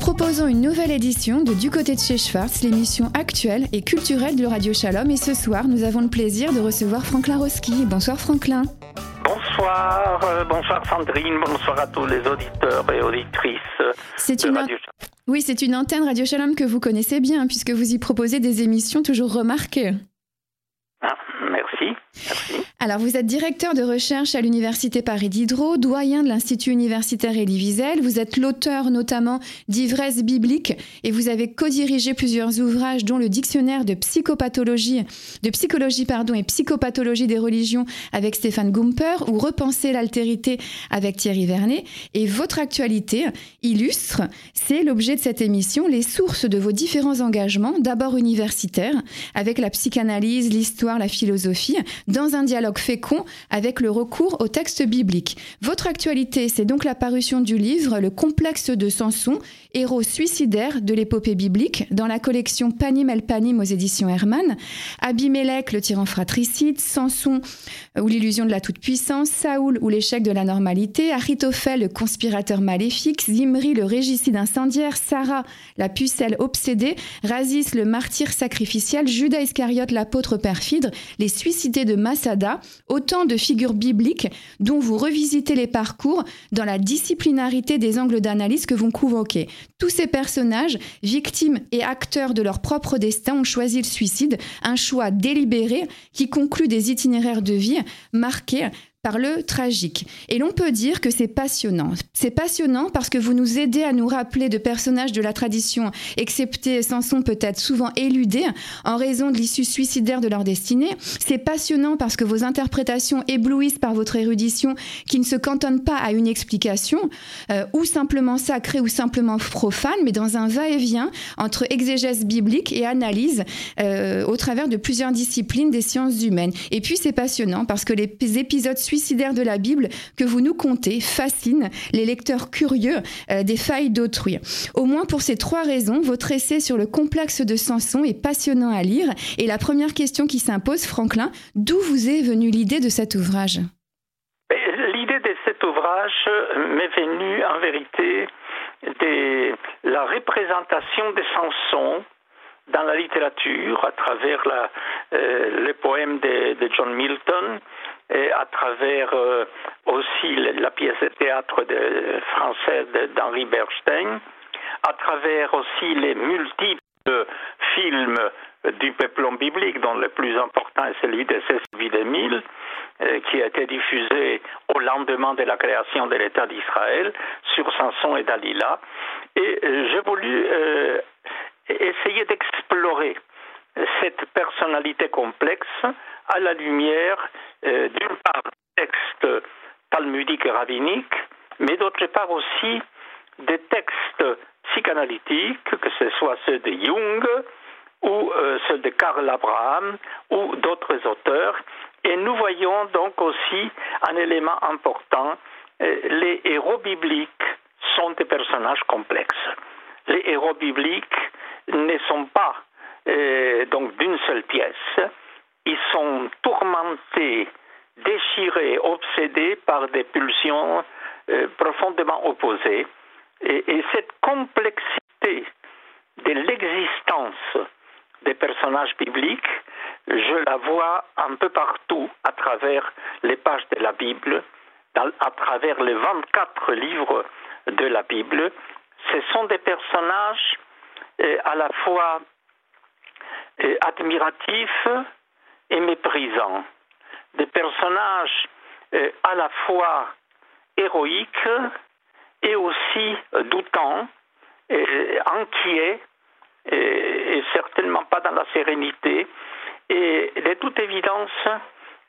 proposons une nouvelle édition de Du côté de chez Schwartz, l'émission actuelle et culturelle de Radio Shalom. Et ce soir, nous avons le plaisir de recevoir Franklin Roski. Bonsoir Franklin. Bonsoir, euh, bonsoir Sandrine, bonsoir à tous les auditeurs et auditrices C'est une Radio Shalom. Oui, c'est une antenne Radio Shalom que vous connaissez bien, puisque vous y proposez des émissions toujours remarquées. Ah, merci, merci. Alors, vous êtes directeur de recherche à l'Université Paris Diderot, doyen de l'Institut universitaire Elie Wiesel. Vous êtes l'auteur notamment d'Ivresse biblique et vous avez co-dirigé plusieurs ouvrages, dont le dictionnaire de psychopathologie, de psychologie pardon, et psychopathologie des religions avec Stéphane Gumper ou Repenser l'altérité avec Thierry Vernet. Et votre actualité illustre, c'est l'objet de cette émission, les sources de vos différents engagements, d'abord universitaires, avec la psychanalyse, l'histoire, la philosophie, dans un dialogue fécond avec le recours au texte biblique. Votre actualité, c'est donc la parution du livre Le complexe de Samson, héros suicidaire de l'épopée biblique, dans la collection Panim el Panim aux éditions Hermann. Abimelech, le tyran fratricide, Samson ou l'illusion de la toute-puissance, Saoul ou l'échec de la normalité, Achitophel, le conspirateur maléfique, Zimri, le régicide incendiaire, Sarah, la pucelle obsédée, Razis, le martyr sacrificiel, Judas Iscariote, l'apôtre perfide, les suicidés de Autant de figures bibliques dont vous revisitez les parcours dans la disciplinarité des angles d'analyse que vous convoquez. Tous ces personnages, victimes et acteurs de leur propre destin, ont choisi le suicide, un choix délibéré qui conclut des itinéraires de vie marqués par le tragique. Et l'on peut dire que c'est passionnant. C'est passionnant parce que vous nous aidez à nous rappeler de personnages de la tradition, excepté Samson peut-être souvent éludés en raison de l'issue suicidaire de leur destinée. C'est passionnant parce que vos interprétations éblouissent par votre érudition qui ne se cantonne pas à une explication, euh, ou simplement sacrée ou simplement profane, mais dans un va-et-vient entre exégèse biblique et analyse euh, au travers de plusieurs disciplines des sciences humaines. Et puis c'est passionnant parce que les épisodes suicidaire de la Bible que vous nous contez fascine les lecteurs curieux euh, des failles d'autrui. Au moins pour ces trois raisons, votre essai sur le complexe de Samson est passionnant à lire. Et la première question qui s'impose, Franklin, d'où vous est venue l'idée de cet ouvrage? L'idée de cet ouvrage m'est venue en vérité de la représentation de Samson dans la littérature à travers la, euh, les poèmes de, John Milton et à travers euh, aussi la pièce de théâtre française d'Henri Bernstein, à travers aussi les multiples films du peplon biblique, dont le plus important est celui de Cécile de Mille, euh, qui a été diffusé au lendemain de la création de l'État d'Israël sur Samson et Dalila. Et euh, j'ai voulu essayer d'explorer cette personnalité complexe à la lumière euh, d'une part des textes talmudiques et rabbiniques, mais d'autre part aussi des textes psychanalytiques, que ce soit ceux de Jung ou euh, ceux de Karl Abraham ou d'autres auteurs. Et nous voyons donc aussi un élément important, euh, les héros bibliques sont des personnages complexes. Les héros bibliques ne sont pas donc d'une seule pièce. Ils sont tourmentés, déchirés, obsédés par des pulsions euh, profondément opposées. Et, et, cette complexité de l'existence des personnages bibliques, je la vois un peu partout à travers les pages de la Bible, à travers les 24 livres de la Bible. Ce sont des personnages euh, à la fois euh, admiratifs et méprisants, des personnages euh, à la fois héroïques et aussi doutants, et inquiets, et, certainement pas dans la sérénité. Et de toute évidence,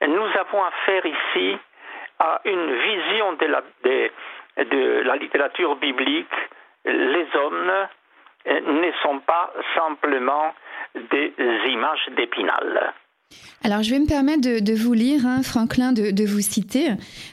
nous avons affaire ici à une vision de la, de la littérature biblique. Les hommes ne sont pas simplement des images d'épinal. Alors, je vais me permettre de, vous lire, hein, Franklin, de, de, vous citer.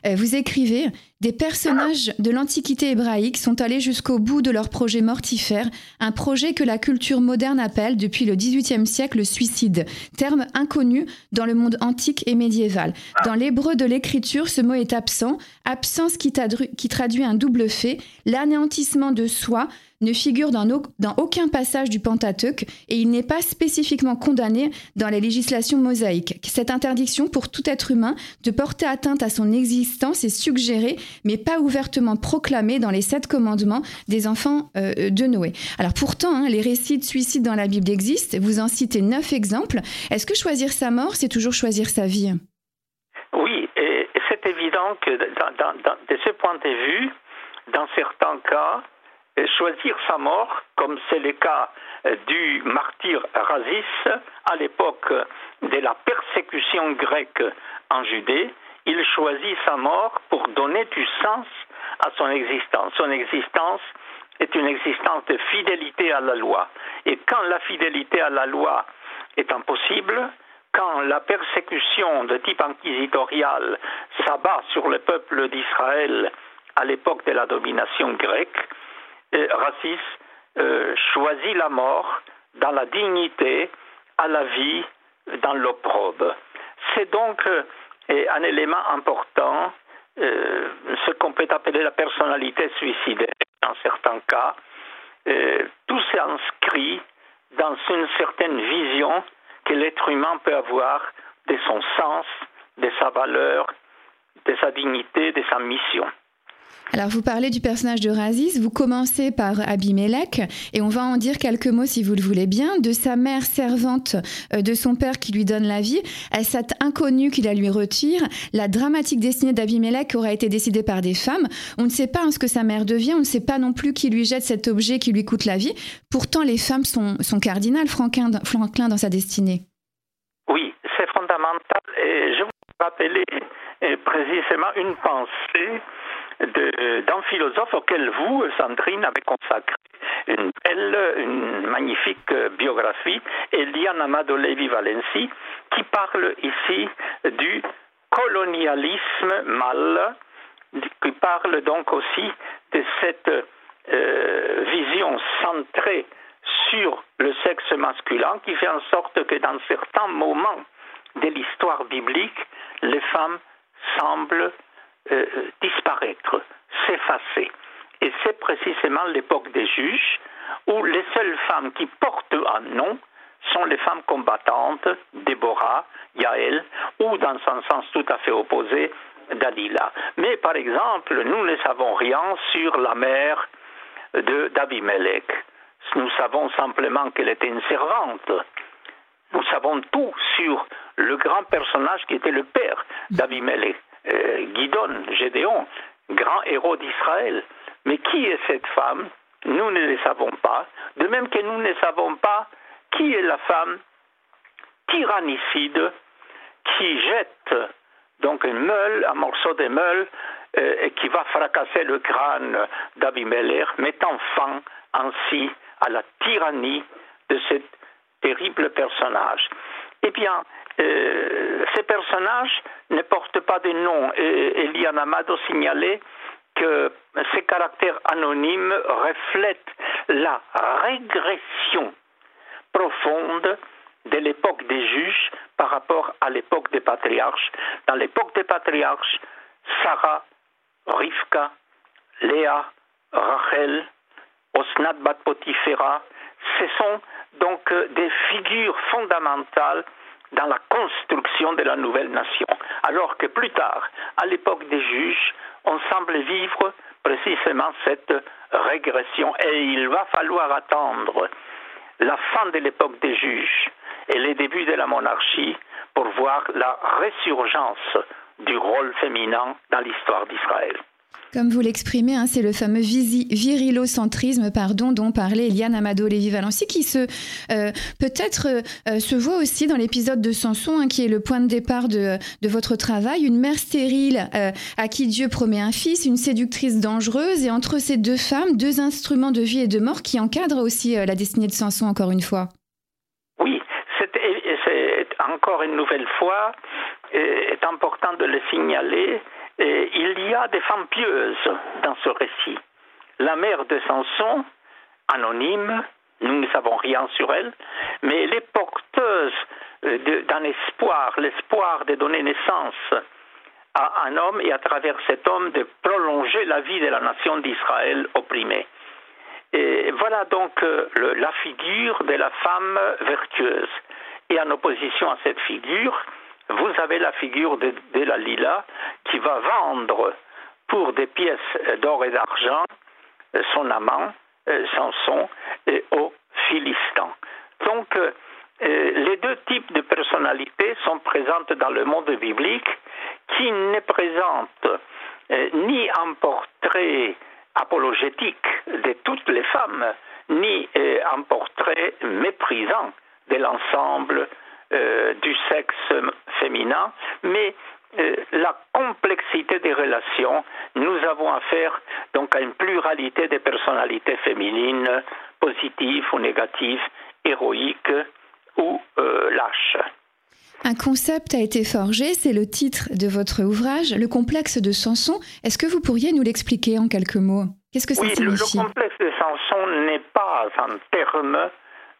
Euh, vous écrivez Des personnages de l'Antiquité hébraïque sont allés jusqu'au bout de leur projet mortifère, un projet que la culture moderne appelle depuis le XVIIIe siècle le suicide, terme inconnu dans le monde antique et médiéval. Dans l'hébreu de l'écriture, ce mot est absent, absence qui, qui traduit un double fait, l'anéantissement de soi, ne figure dans, dans, aucun passage du Pentateuque et il n'est pas spécifiquement condamné dans les législations mosaïques. Cette interdiction pour tout être humain de porter atteinte à son existence est suggérée, mais pas ouvertement proclamée dans les sept commandements des enfants euh, de Noé. Alors pourtant, hein, les récits de suicide dans la Bible existent. Vous en citez neuf exemples. Est-ce que choisir sa mort, c'est toujours choisir sa vie? Oui, c'est évident que de ce point de vue, dans certains cas, choisir sa mort, comme c'est le cas euh, du martyr Razis à l'époque de la persécution grecque en Judée, il choisit sa mort pour donner du sens à son existence. Son existence est une existence de fidélité à la loi. Et quand la fidélité à la loi est impossible, quand la persécution de type inquisitorial s'abat sur le peuple d'Israël à l'époque de la domination grecque, Racis euh, choisit la mort dans la dignité, à la vie, dans l'opprobre. C'est donc euh, un élément important, euh, ce qu'on peut appeler la personnalité suicidaire dans certains cas. tout s'inscrit dans une certaine vision que l'être humain peut avoir de son sens, de sa valeur, de sa dignité, de sa mission. Alors vous parlez du personnage de Razis, vous commencez par Abimelech et on va en dire quelques mots si vous le voulez bien, de sa mère servante, euh, de son père qui lui donne la vie, à cet inconnu qui la lui retire, la dramatique destinée d'Abimelech aura été décidée par des femmes, on ne sait pas hein, ce que sa mère devient, on ne sait pas non plus qui lui jette cet objet qui lui coûte la vie, pourtant les femmes sont, sont cardinales, Franklin, dans sa destinée. Oui, c'est fondamental. Et je vous rappeler euh, précisément une pensée d'un philosophe auquel vous, Sandrine, avez consacré une belle, une magnifique biographie, Eliane Amado Levi qui parle ici du colonialisme mâle, qui parle donc aussi de cette euh, vision centrée sur le sexe masculin qui fait en sorte que dans certains moments de l'histoire biblique, les femmes semblent euh, disparaître, s'effacer. Et c'est précisément l'époque des juges où les seules femmes qui portent un nom sont les femmes combattantes, Déborah, Yaël, ou dans un sens tout à fait opposé, Dalila. Mais par exemple, nous ne savons rien sur la mère d'Abimelech. Nous savons simplement qu'elle était une servante. Nous savons tout sur le grand personnage qui était le père d'Abimelech. Euh, Guidon, Gédéon, grand héros d'Israël. Mais qui est cette femme? Nous ne le savons pas. De même que nous ne savons pas qui est la femme tyrannicide qui jette donc un morceau de meule, euh, et qui va fracasser le crâne d'Abimelech, mettant fin ainsi à la tyrannie de ce terrible personnage. Eh bien, euh, ces personnages ne portent pas de nom. Et Eliane Amado signalait que ces caractères anonymes reflètent la régression profonde de l'époque des juges par rapport à l'époque des patriarches. Dans l'époque des patriarches, Sarah, Rivka, Léa, Rachel, Osnat Bat Potifera, ce sont donc des figures fondamentales dans la construction de la nouvelle nation. Alors que plus tard, à l'époque des juges, on semble vivre précisément cette régression et il va falloir attendre la fin de l'époque des juges et les débuts de la monarchie pour voir la résurgence du rôle féminin dans l'histoire d'Israël. Comme vous l'exprimez, hein, c'est le fameux virilocentrisme pardon, dont parlait Eliane Amado Lévy-Valency, qui euh, peut-être euh, se voit aussi dans l'épisode de Samson, hein, qui est le point de départ de, votre travail. Une mère stérile euh, à qui Dieu promet un fils, une séductrice dangereuse, et entre ces deux femmes, deux instruments de vie et de mort qui encadrent aussi la destinée de Samson, encore une fois. Oui, c'est encore une nouvelle fois, est important de le signaler Il y a des femmes pieuses dans ce récit. La mère de Samson, anonyme, nous ne savons rien sur elle, mais elle est porteuse d'un espoir, l'espoir de donner naissance à un homme et à travers cet homme de prolonger la vie de la nation d'Israël opprimée. Et voilà donc euh, la figure de la femme vertueuse. Et en opposition à cette figure, vous avez la figure de, la Lila qui va vendre pour des pièces d'or et d'argent euh, son amant, euh, Samson, aux Philistins. Donc, les deux types de personnalités sont présentes dans le monde biblique qui ne présentent ni un portrait apologétique de toutes les femmes, ni un portrait méprisant de l'ensemble euh, du sexe féminin, mais euh, la complexité des relations, nous avons affaire donc à une pluralité de personnalités féminines, positives ou négatives, héroïques ou euh, lâches. Un concept a été forgé, c'est le titre de votre ouvrage, le complexe de Samson. Est-ce que vous pourriez nous l'expliquer en quelques mots? Qu'est-ce que ça oui, signifie Le complexe de Samson n'est pas un terme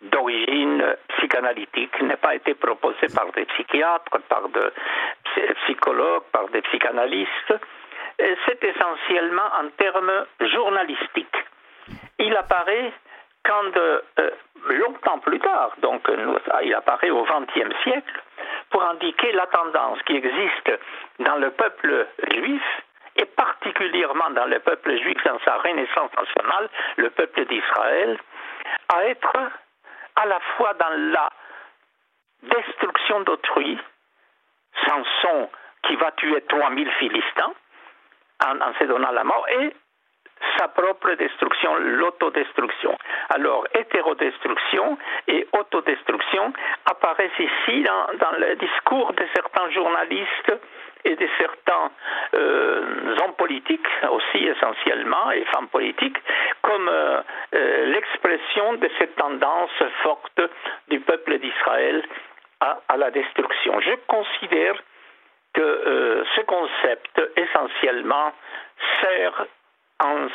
d'origine psychanalytique, n'a pas été proposé par des psychiatres, par des psychologues, par des psychanalystes. C'est essentiellement un terme journalistique. Il apparaît quand, euh, longtemps plus tard, donc il apparaît au XXe siècle, pour indiquer la tendance qui existe dans le peuple juif et particulièrement dans le peuple juif dans sa renaissance nationale, le peuple d'Israël, à être à la fois dans la destruction d'autrui, Samson qui va tuer 3000 Philistins en, se donnant la mort, et sa propre destruction, l'autodestruction. Alors, hétérodestruction et autodestruction apparaissent ici dans, le discours de certains journalistes et de certains euh, hommes politiques aussi essentiellement et femmes politiques comme euh, euh, l'expression de cette tendance forte du peuple d'Israël à, la destruction. Je considère que ce concept essentiellement sert un,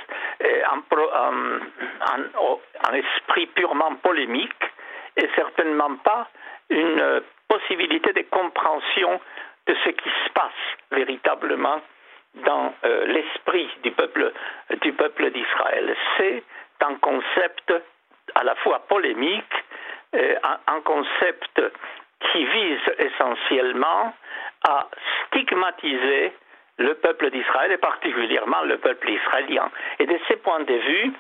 esprit purement polémique et certainement pas une possibilité de compréhension de ce qui se passe véritablement dans euh, l'esprit du peuple du peuple d'Israël. C'est un concept à la fois polémique, euh, un, concept qui vise essentiellement à stigmatiser le peuple d'Israël et particulièrement le peuple israélien. Et de ce point de vue,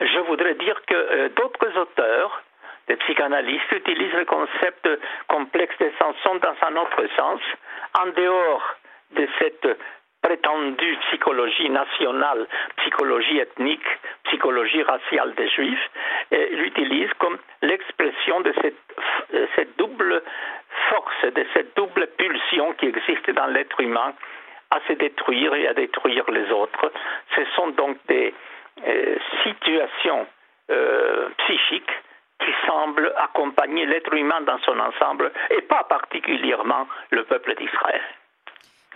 je voudrais dire que euh, d'autres auteurs, des psychanalystes, utilisent le concept complexe de Samson dans un autre sens, en dehors de cette prétendue psychologie nationale, psychologie ethnique, psychologie raciale des Juifs, l'utilisent comme l'expression de cette, euh, cette double force, de cette double pulsion qui existe dans l'être humain à se détruire et à détruire les autres. Ce sont donc des euh, situations euh, psychiques qui semblent accompagner l'être humain dans son ensemble et pas particulièrement le peuple d'Israël.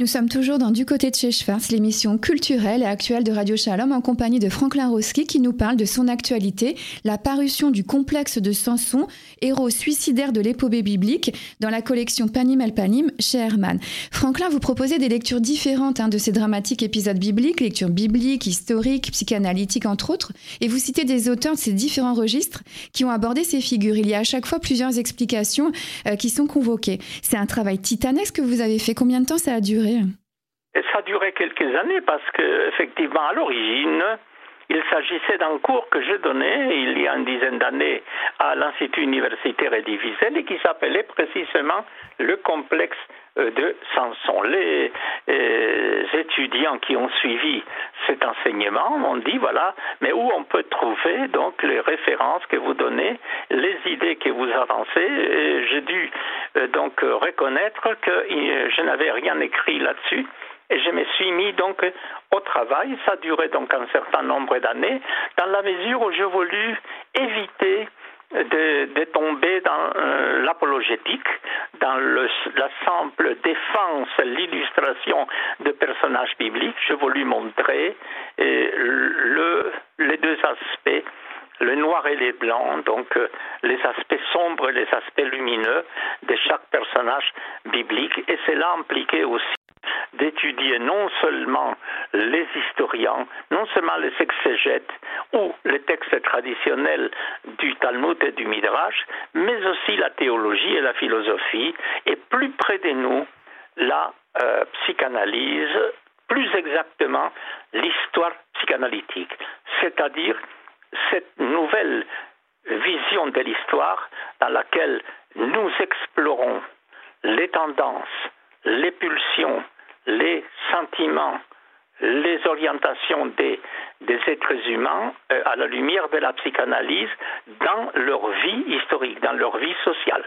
Nous sommes toujours dans Du côté de chez Schwartz, l'émission culturelle et actuelle de Radio Shalom en compagnie de Franklin Roski qui nous parle de son actualité, la parution du complexe de Samson, héros suicidaire de l'épopée biblique, dans la collection Panim El Panim chez Herman. Franklin, vous proposez des lectures différentes hein, de ces dramatiques épisodes bibliques, lectures bibliques, historiques, psychanalytiques entre autres, et vous citez des auteurs de ces différents registres qui ont abordé ces figures. Il y a à chaque fois plusieurs explications euh, qui sont convoquées. C'est un travail titanesque que vous avez fait. Combien de temps ça a duré? Et ça a duré quelques années parce que, effectivement, à l'origine, il s'agissait d'un cours que je donnais il y a une dizaine d'années à l'Institut universitaire Edivisel et qui s'appelait précisément le complexe de Samson. Les euh, étudiants qui ont suivi cet enseignement m'ont dit voilà, mais où on peut trouver donc les références que vous donnez, les idées que vous avancez. J'ai dû euh, donc reconnaître que je n'avais rien écrit là-dessus. Et je me suis mis donc au travail. Ça a duré donc un certain nombre d'années, dans la mesure où j'ai voulu éviter de, tomber dans euh, l'apologétique, dans le, la simple défense, l'illustration de personnages bibliques. Je voulu montrer le, les deux aspects le noir et les blancs, donc euh, les aspects sombres et les aspects lumineux de chaque personnage biblique. Et cela impliquait aussi d'étudier non seulement les historiens, non seulement les exégètes ou les textes traditionnels du Talmud et du Midrash, mais aussi la théologie et la philosophie, et plus près de nous, la euh, psychanalyse, plus exactement l'histoire psychanalytique, c'est-à-dire cette nouvelle vision de l'histoire dans laquelle nous explorons les tendances, les pulsions, les sentiments, les orientations des, êtres humains euh, à la lumière de la psychanalyse dans leur vie historique, dans leur vie sociale.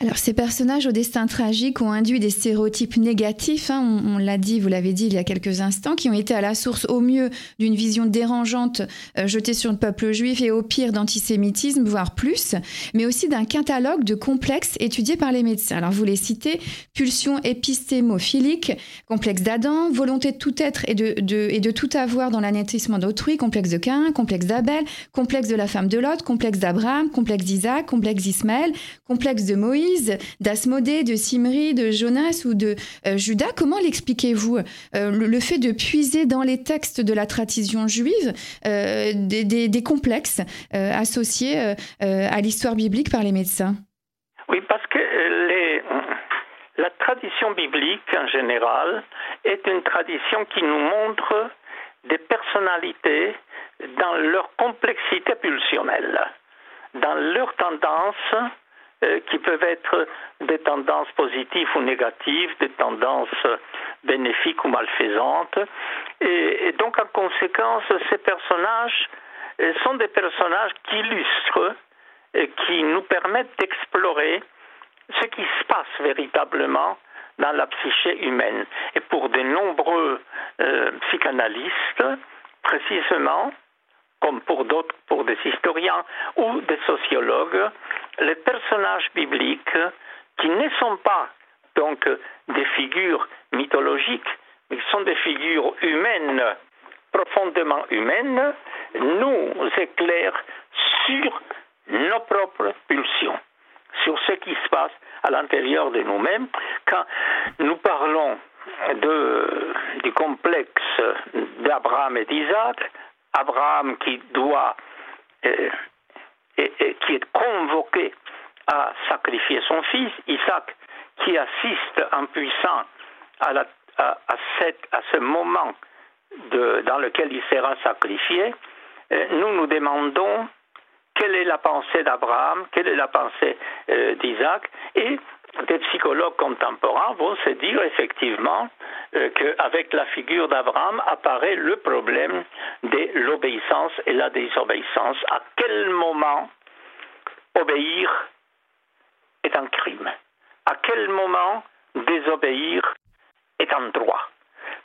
Alors ces personnages au destin tragique ont induit des stéréotypes négatifs, hein, on, l'a dit, vous l'avez dit il y a quelques instants, qui ont été à la source au mieux d'une vision dérangeante euh, jetée sur le peuple juif et au pire d'antisémitisme, voire plus, mais aussi d'un catalogue de complexes étudiés par les médecins. Alors vous les citez, pulsion épistémophilique, complexe d'Adam, volonté de tout être et de, et de tout avoir dans l'anéantissement d'autrui, complexe de Cain, complexe d'Abel, complexe de la femme de Lot, complexe d'Abraham, complexe d'Isaac, complexe d'Ismaël, complexe de Moïse, d'Asmodée, de Simri, de Jonas ou de euh, Judas. Comment l'expliquez-vous euh, le, fait de puiser dans les textes de la tradition juive euh, des, complexes associés à l'histoire biblique par les médecins? Oui, parce que la tradition biblique en général est une tradition qui nous montre des personnalités dans leur complexité pulsionnelle, dans leur tendance qui peuvent être des tendances positives ou négatives, des tendances bénéfiques ou malfaisantes. Et, donc, en conséquence, ces personnages euh, sont des personnages qui illustrent et qui nous permettent d'explorer ce qui se passe véritablement dans la psyché humaine. Et pour de nombreux euh, psychanalystes, précisément, comme pour d'autres, pour des historiens ou des sociologues, les personnages bibliques qui ne sont pas donc des figures mythologiques, mais qui sont des figures humaines, profondément humaines, nous éclairent sur nos propres pulsions, sur ce qui se passe à l'intérieur de nous-mêmes. Quand nous parlons du complexe d'Abraham et d'Isaac, Abraham qui doit, euh, qui est convoqué à sacrifier son fils, Isaac qui assiste impuissant à, la, à, ce moment dans lequel il sera sacrifié, euh, nous nous demandons quelle est la pensée d'Abraham, quelle est la pensée euh, d'Isaac, et des psychologues contemporains vont se dire effectivement euh, qu'avec la figure d'Abraham apparaît le problème de l'obéissance et la désobéissance. À quel moment obéir est un crime? À quel moment désobéir est un droit?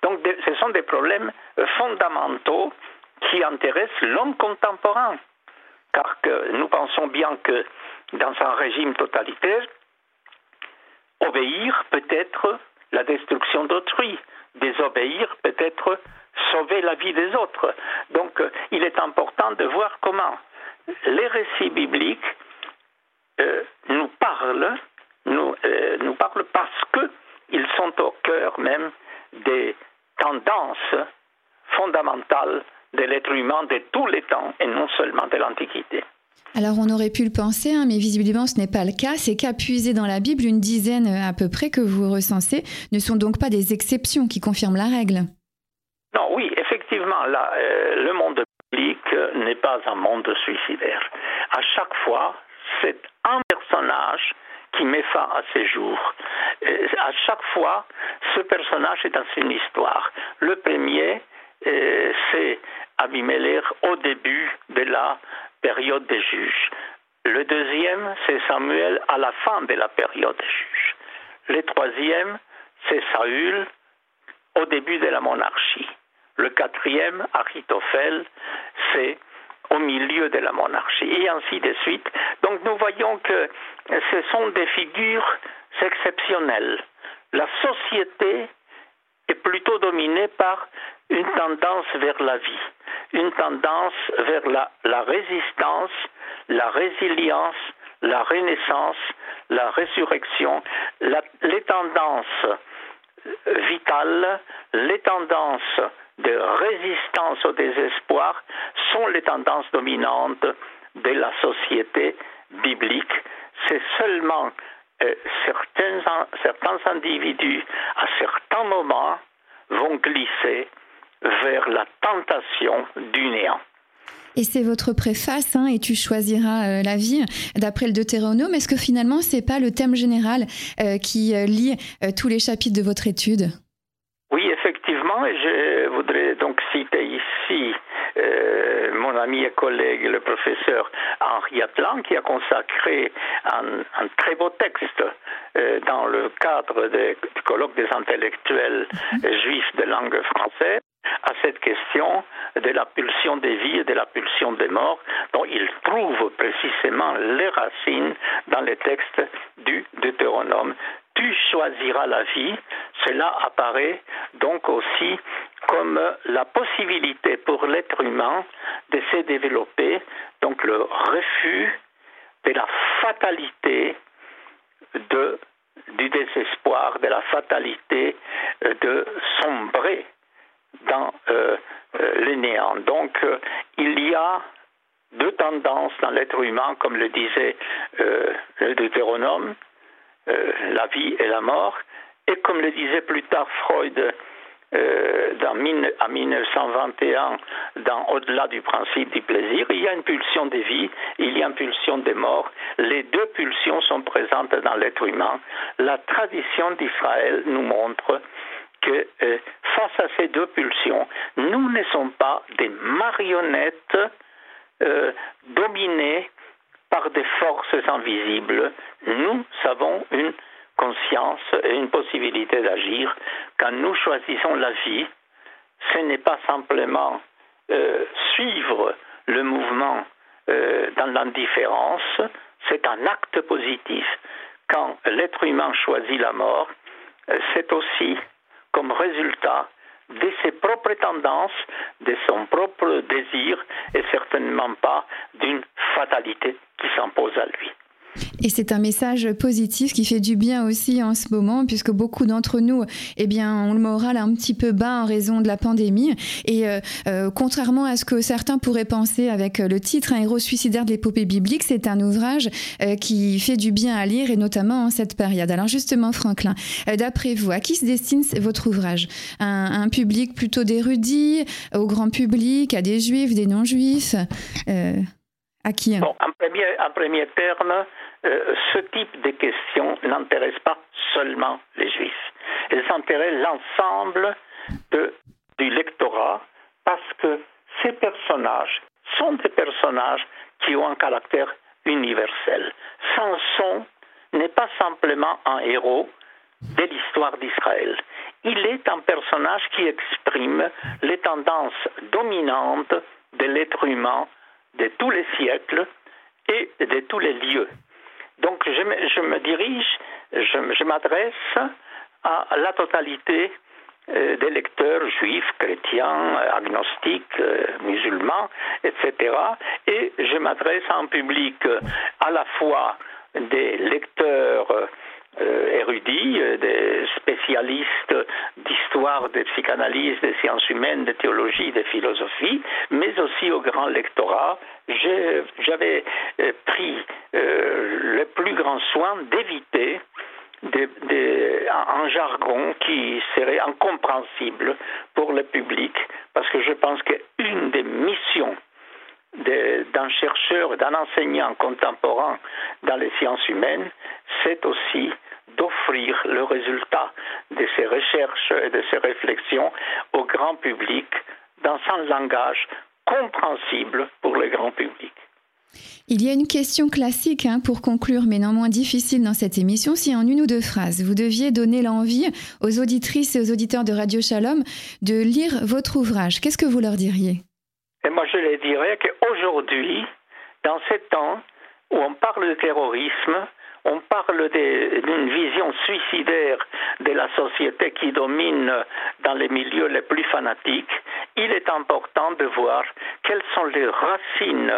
Donc ce sont des problèmes fondamentaux qui intéressent l'homme contemporain. Car nous pensons bien que dans un régime totalitaire, Obéir peut être la destruction d'autrui. Désobéir peut être sauver la vie des autres. Donc euh, il est important de voir comment les récits bibliques euh, nous parlent, nous, euh, nous parlent parce qu'ils sont au cœur même des tendances fondamentales de l'être humain de tous les temps et non seulement de l'Antiquité. Alors on aurait pu le penser, hein, mais visiblement ce n'est pas le cas. Ces cas puisés dans la Bible, une dizaine à peu près que vous recensez, ne sont donc pas des exceptions qui confirment la règle. Non, oui, effectivement, euh, le monde biblique n'est pas un monde suicidaire. À chaque fois, c'est un personnage qui met fin à ses jours. Euh, à chaque fois, ce personnage est dans une histoire. Le premier, euh, c'est Abimelech au début de la période des juges. Le deuxième, c'est Samuel à la fin de la période des juges. Le troisième, c'est Saül au début de la monarchie. Le quatrième, Achitophel, c'est au milieu de la monarchie, et ainsi de suite. Donc nous voyons que ce sont des figures exceptionnelles. La société est plutôt dominée par une tendance vers la vie, une tendance vers la, résistance, la résilience, la renaissance, la résurrection, les tendances vitales, les tendances de résistance au désespoir sont les tendances dominantes de la société biblique. C'est seulement euh, certains, certains individus, à certains moments, vont glisser vers la tentation du néant. Et c'est votre préface, hein, et tu choisiras euh, la vie, d'après le Deutéronome. Est-ce que finalement, c'est pas le thème général euh, qui euh, lie tous les chapitres de votre étude? Oui, effectivement, et je voudrais donc citer ici ami et collègue, le professeur Henri Atlan, qui a consacré un, très beau texte dans le cadre du colloque des intellectuels juifs de langue française à cette question de la pulsion des vies et de la pulsion des morts, dont il trouve précisément les racines dans les textes du Deutéronome. Tu choisiras la vie, cela apparaît donc aussi comme la possibilité pour l'être humain de se développer, donc le refus de la fatalité du désespoir, de la fatalité de sombrer dans euh, euh, le néant. Donc, euh, il y a deux tendances dans l'être humain, comme le disait le Deutéronome, la vie et la mort, et comme le disait plus tard Freud dans, en 1921, dans Au-delà du principe du plaisir, il y a une pulsion de vie, il y a une pulsion de mort. Les deux pulsions sont présentes dans l'être humain. La tradition d'Israël nous montre que euh, face à ces deux pulsions, nous ne sommes pas des marionnettes euh, dominées par des forces invisibles. Nous avons une conscience et une possibilité d'agir. Quand nous choisissons la vie, ce n'est pas simplement euh, suivre le mouvement dans l'indifférence, c'est un acte positif. Quand l'être humain choisit la mort, c'est aussi comme résultat de ses propres tendances, de son propre désir et certainement pas d'une fatalité qui s'impose à lui. Et c'est un message positif qui fait du bien aussi en ce moment, puisque beaucoup d'entre nous, eh bien, ont le moral un petit peu bas en raison de la pandémie. Et euh, euh, contrairement à ce que certains pourraient penser avec le titre Un héros suicidaire de l'épopée biblique, c'est un ouvrage euh, qui fait du bien à lire, et notamment en cette période. Alors justement, Franklin, d'après vous, à qui se destine votre ouvrage? Un, public plutôt d'érudits, au grand public, à des juifs, des non-juifs? À qui? Bon, en premier terme, euh, ce type de questions n'intéresse pas seulement les juifs. Elles intéressent l'ensemble du lectorat parce que ces personnages sont des personnages qui ont un caractère universel. Samson n'est pas simplement un héros de l'histoire d'Israël. Il est un personnage qui exprime les tendances dominantes de l'être humain de tous les siècles et de tous les lieux. Donc je me, je me dirige, je, m'adresse à la totalité euh, des lecteurs juifs, chrétiens, agnostiques, euh, musulmans, etc. Et je m'adresse un public à la fois des lecteurs euh, érudits, euh, des spécialistes d'histoire, de psychanalyse, des sciences humaines, de théologie, de philosophie, mais aussi au grand lectorat. J'avais euh, pris le plus grand soin d'éviter un jargon qui serait incompréhensible pour le public, parce que je pense qu'une des missions d'un chercheur, d'un enseignant contemporain dans les sciences humaines, c'est aussi d'offrir le résultat de ces recherches et de ces réflexions au grand public dans un langage compréhensible pour le grand public. Il y a une question classique hein, pour conclure, mais non moins difficile dans cette émission. Si en une ou deux phrases, vous deviez donner l'envie aux auditrices et aux auditeurs de Radio Shalom de lire votre ouvrage, qu'est-ce que vous leur diriez? Et moi, je les dirais qu'aujourd'hui, dans ces temps où on parle de terrorisme, on parle d'une vision suicidaire de la société qui domine dans les milieux les plus fanatiques, il est important de voir quelles sont les racines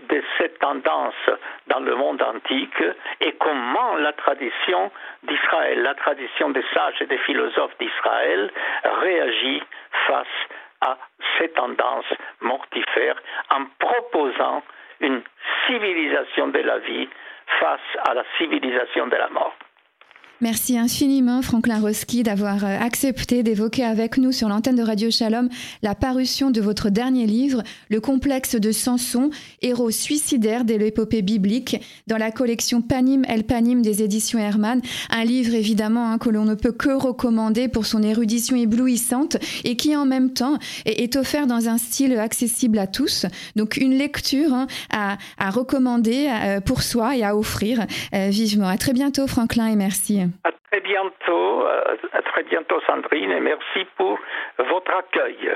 de cette tendance dans le monde antique et comment la tradition d'Israël, la tradition des sages et des philosophes d'Israël réagit face à ces tendances mortifères en proposant une civilisation de la vie face à la civilisation de la mort. Merci infiniment, Franklin Roski, d'avoir euh, accepté d'évoquer avec nous sur l'antenne de Radio Shalom la parution de votre dernier livre, Le complexe de Samson, héros suicidaire de l'épopée biblique, dans la collection Panim El Panim des éditions Hermann. Un livre, évidemment, hein, que l'on ne peut que recommander pour son érudition éblouissante et qui, en même temps, est, offert dans un style accessible à tous. Donc, une lecture hein, à, recommander euh, pour soi et à offrir euh, vivement. À très bientôt, Franklin, et merci. À très bientôt, euh, à très bientôt Sandrine, et merci pour votre accueil.